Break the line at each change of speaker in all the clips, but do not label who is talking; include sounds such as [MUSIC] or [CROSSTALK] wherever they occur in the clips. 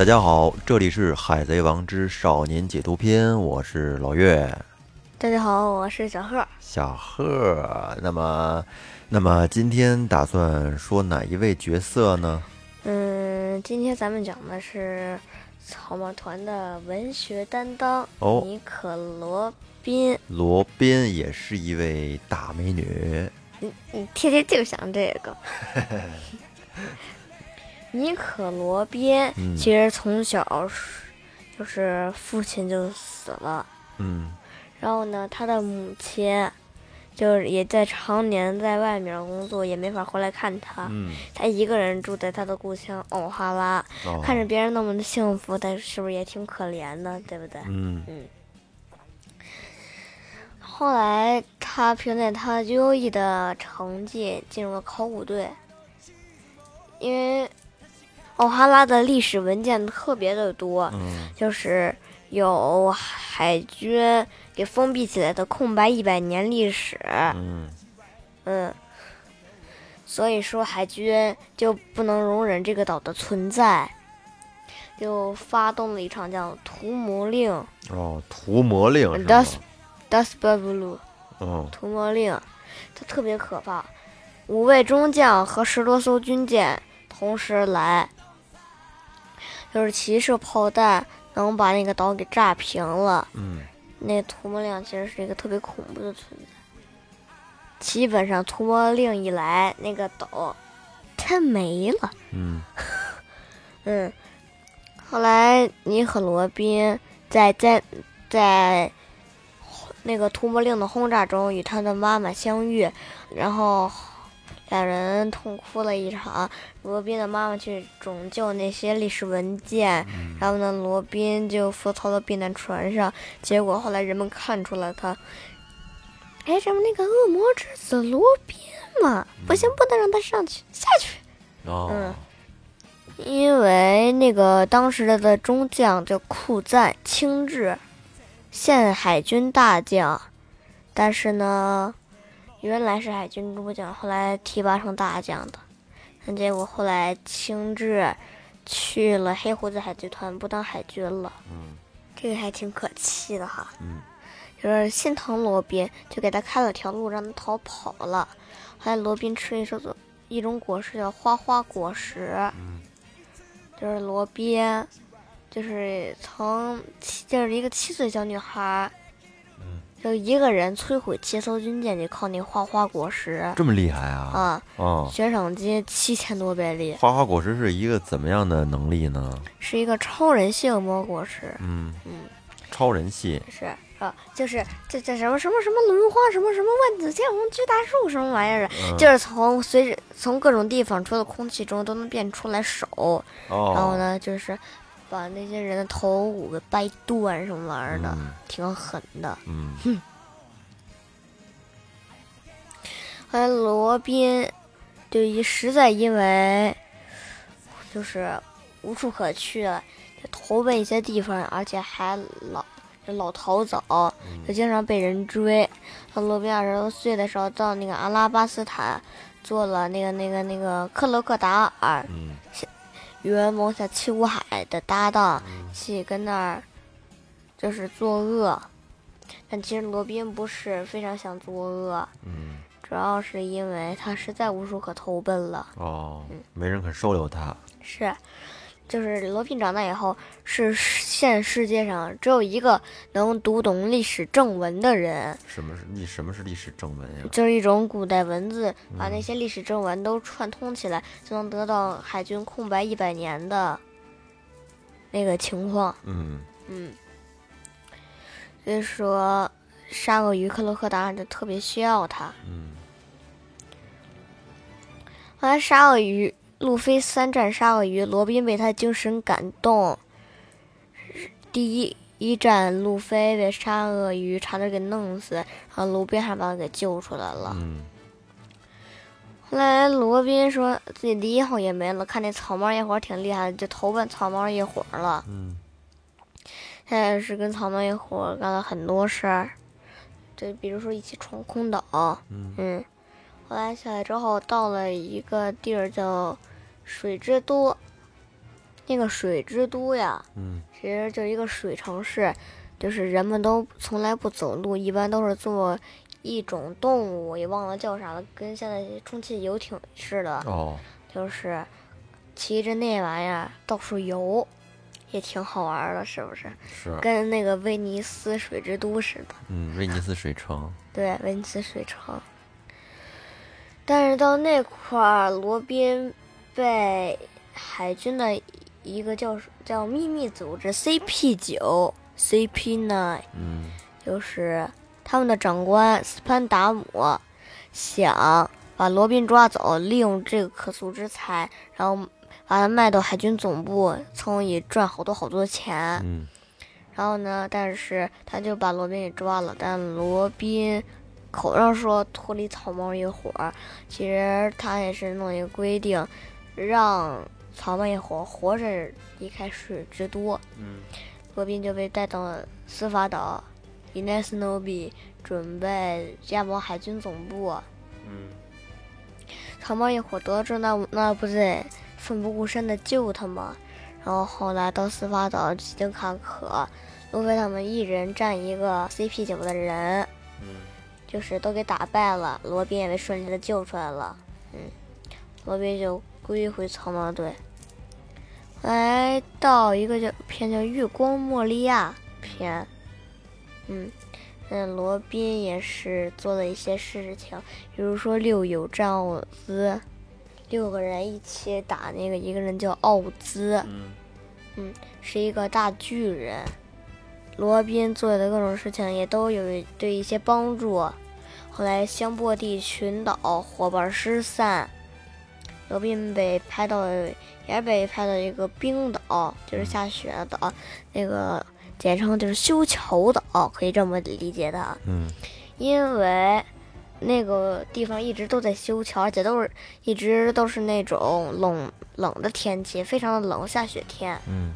大家好，这里是《海贼王之少年解读篇》，我是老岳。
大家好，我是小贺。
小贺，那么，那么今天打算说哪一位角色呢？
嗯，今天咱们讲的是草帽团的文学担当
哦
尼可罗宾。
罗宾也是一位大美女。
你你天天就想这个。[LAUGHS] 尼可罗宾
嗯。
其实从小是就是父亲就死了，
嗯。
然后呢，他的母亲就是也在常年在外面工作，也没法回来看他。
嗯，
他一个人住在他的故乡欧哈拉，
哦。
看着别人那么的幸福，但是不是也挺可怜的，对不对？
嗯。
后来他凭借他优异的成绩进入了考古队，因为欧哈拉的历史文件特别的多，
嗯。
就是有海军给封闭起来的空白一百年历史，
嗯。
嗯，所以说海军就不能容忍这个岛的存在，就发动了一场叫屠魔令
哦，屠魔令
Das Das b a b l u
哦。
屠魔令，它特别可怕，五位中将和十多艘军舰同时来，就是骑射炮弹能把那个岛给炸平了。
嗯
那图魔令其实是一个特别恐怖的存在。基本上图魔令一来，那个岛它没了。
嗯 [LAUGHS]
嗯，后来尼和罗宾在在在那个图魔令的轰炸中与他的妈妈相遇，然后两人痛哭了一场。罗宾的妈妈去拯救那些历史文件，然后呢，罗宾就浮逃到避难船上。结果后来人们看出了他，哎，这不那个恶魔之子罗宾吗？不行，不能让他上去，下去。
哦
嗯因为那个当时的中将叫库赞清治，现海军大将，但是呢，原来是海军中将，后来提拔成大将的，但结果后来清治去了黑胡子海贼团，不当海军了，
嗯
这个还挺可气的哈。
嗯
就是心疼罗宾，就给他开了条路，让他逃跑了。后来罗宾吃了一种一种果实叫花花果实，
嗯
就是罗宾，就是从七就是一个七岁小女孩，
嗯，
就一个人摧毁七艘军舰，就靠那花花果实。
这么厉害啊！
啊，
哦，
悬赏金七千多倍利，
花花果实是一个怎么样的能力呢？
是一个超人性魔果实，
嗯。
嗯，
超人系。
是。啊，就是这这什么什么什么轮花什么什么万紫千红巨大树什么玩意儿的，
嗯。
就是从随着从各种地方除了空气中都能变出来手，
哦，
然后呢就是把那些人的头骨给掰断什么玩意儿的，
嗯。
挺狠的。
嗯。
后来 [LAUGHS] 罗宾就一实在因为就是无处可去了，就投奔一些地方，而且还老就老逃走，就经常被人追。到罗宾二十多岁的时候，到那个阿拉巴斯坦做了那个那个那个克罗克达尔
嗯
与谋想七武海的搭档，去跟那儿就是作恶。但其实罗宾不是非常想作恶，
嗯
主要是因为他实在无处可投奔了。
哦，没人肯收留他。
是，就是罗宾长大以后，是现世界上只有一个能读懂历史正文的人，
什么是历？什么是历史正文呀？
就是一种古代文字，把那些历史正文都串通起来，就能得到海军空白一百年的那个情况。
嗯
嗯，所以说，沙鳄鱼克洛克达尔就特别需要他。
嗯
后来沙鳄鱼路飞三战沙鳄鱼，罗宾被他精神感动。第一一战，路飞被沙鳄鱼差点给弄死，然后罗宾还把他给救出来了。
嗯
后来罗宾说自己的一号也没了，看那草帽一伙挺厉害的，就投奔草帽一伙儿了。
嗯
现在是跟草帽一伙干了很多事儿，就，比如说一起闯空岛，
嗯
嗯，后来下来之后到了一个地儿叫水之都，那个水之都呀，
嗯
其实就是一个水城市，就是人们都从来不走路，一般都是坐一种动物，也忘了叫啥了，跟现在充气游艇似的，
哦，
就是骑着那玩意儿到处游，也挺好玩的，是不是？
是，
跟那个威尼斯水之都似的。
嗯，威尼斯水城，
对，威尼斯水城。但是到那块儿，罗宾被海军的一个叫叫秘密组织 CP 九 CP nine，
嗯
就是他们的长官斯潘达姆想把罗宾抓走，利用这个可塑之材，然后把他卖到海军总部，从以赚好多好多钱。
嗯
然后呢，但是他就把罗宾给抓了，但罗宾口上说脱离草帽一伙儿，其实他也是弄一个规定，让草帽一伙活着离开水之都。
嗯
罗宾就被带到了司法岛，伊奈斯诺比准备加盟海军总部。
嗯
草帽一伙得知那那不得奋不顾身的救他吗？然后后来到司法岛几经坎坷，路飞他们一人占一个 CP 九的人，
嗯
就是都给打败了。罗宾也被顺利的救出来了，嗯，罗宾就归回草帽队。来到一个叫片叫《月光莫利亚》片，嗯，嗯，罗宾也是做了一些事情，比如说六友战奥兹，六个人一起打那个一个人叫奥兹，
嗯
是一个大巨人。罗宾做的各种事情也都有对一些帮助。后来香波地群岛伙伴失散，罗宾被拍到也被拍到一个冰岛，就是下雪的岛，那个简称就是修桥岛，可以这么理解的。
嗯。
因为那个地方一直都在修桥，而且都是一直都是那种冷冷的天气，非常的冷，下雪天。
嗯。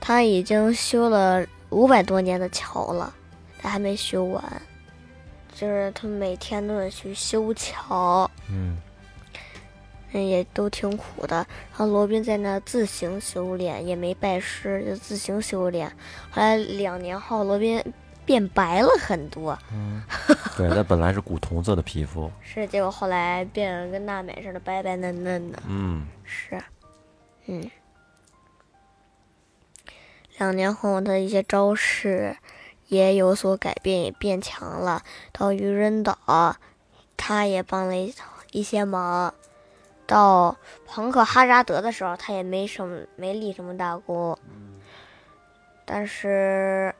他已经修了五百多年的桥了，他还没修完，就是他每天都得去修桥，
嗯
嗯，也都挺苦的。然后罗宾在那自行修炼，也没拜师，就自行修炼。后来两年后，罗宾变白了很多，
嗯，对，他本来是古铜色的皮肤，
是结果后来变得跟娜美似的，白白嫩嫩的。
嗯
是，嗯，两年后，他的一些招式也有所改变，也变强了。到愚人岛，他也帮了一一些忙。到朋克哈扎德的时候，他也没什么没立什么大功。但是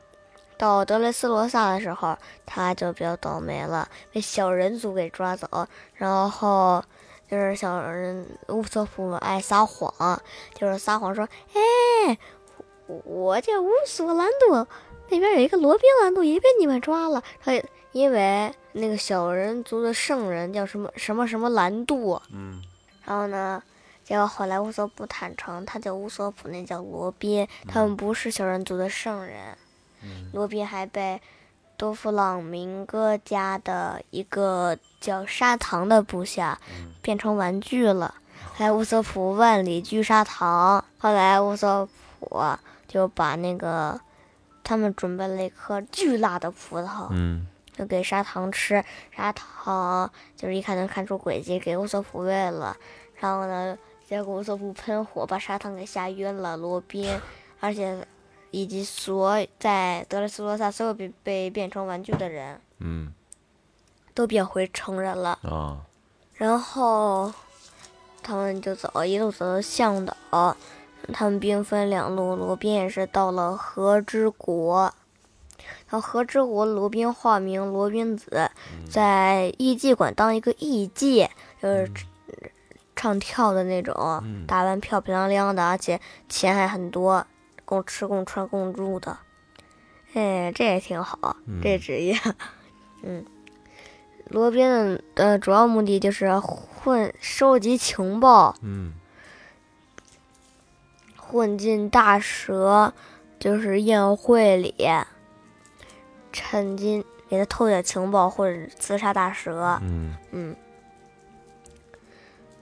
到德雷斯罗萨的时候，他就比较倒霉了，被小人族给抓走，然后就是小人乌索普爱撒谎，就是撒谎说：“哎，我叫乌索兰多，那边有一个罗宾兰多也被你们抓了。”他因为那个小人族的圣人叫什么什么什么兰度，
嗯
然后呢，结果后来乌索普坦诚，他叫乌索普，那叫罗宾，他们不是小人族的圣人。
嗯。
罗宾还被多弗朗明哥家的一个叫砂糖的部下
嗯。
变成玩具了。后来乌索普万里聚砂糖，后来乌索普就把那个他们准备了一颗巨辣的葡萄，
嗯
就给砂糖吃，砂糖就是一看能看出诡计，给乌索普喂了。然后呢，结果乌索普喷火把砂糖给吓晕了，罗宾，而且以及所在德雷斯罗萨所有被被变成玩具的人
嗯
都变回成人了。
啊
然后他们就走，一路走到向导，他们兵分两路，罗宾也是到了和之国。然后和之国，罗宾化名罗宾子，在艺伎馆当一个艺伎，就是唱跳的那种，
嗯。
打扮漂漂亮亮的，而且钱还很多，供吃供穿供住的。哎，这也挺好，这职业。[LAUGHS] 嗯，罗宾的呃主要目的就是混收集情报，
嗯。
混进大蛇就是宴会里，趁机给他偷点情报或者刺杀大蛇。
嗯
嗯，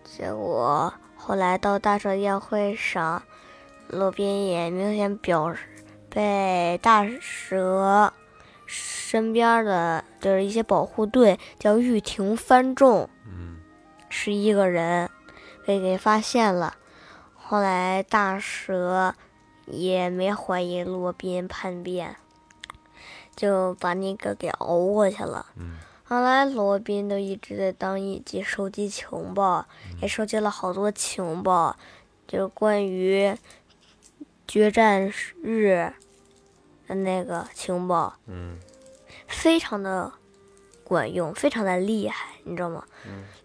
结果后来到大蛇宴会上，罗宾也明显表示被大蛇身边的就是一些保护队叫玉庭翻众，
嗯
是一个人被给发现了。后来大蛇也没怀疑罗宾叛变，就把那个给熬过去了。
嗯。
后来罗宾都一直在当一级收集情报，也收集了好多情报，就是关于决战日的那个情报，
嗯。
非常的管用，非常的厉害，你知道吗？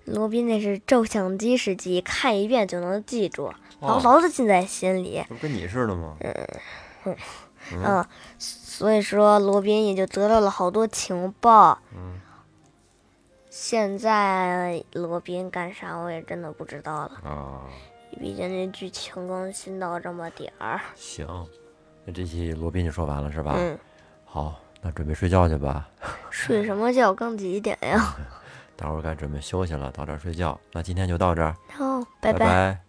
罗宾那是照相机式记忆，看一遍就能记住，牢牢的记在心里。
不跟你似的吗？嗯。
嗯，所以说罗宾也就得到了好多情报。
嗯
现在罗宾干啥我也真的不知道了，
啊，
毕竟这剧情更新到这么点儿。
行，那这期罗宾就说完了是吧？
嗯，
好，那准备睡觉去吧。[LAUGHS]
睡什么觉更几点呀？[LAUGHS]
待会儿该准备休息了，到这儿睡觉。那今天就到这儿，
好，拜
拜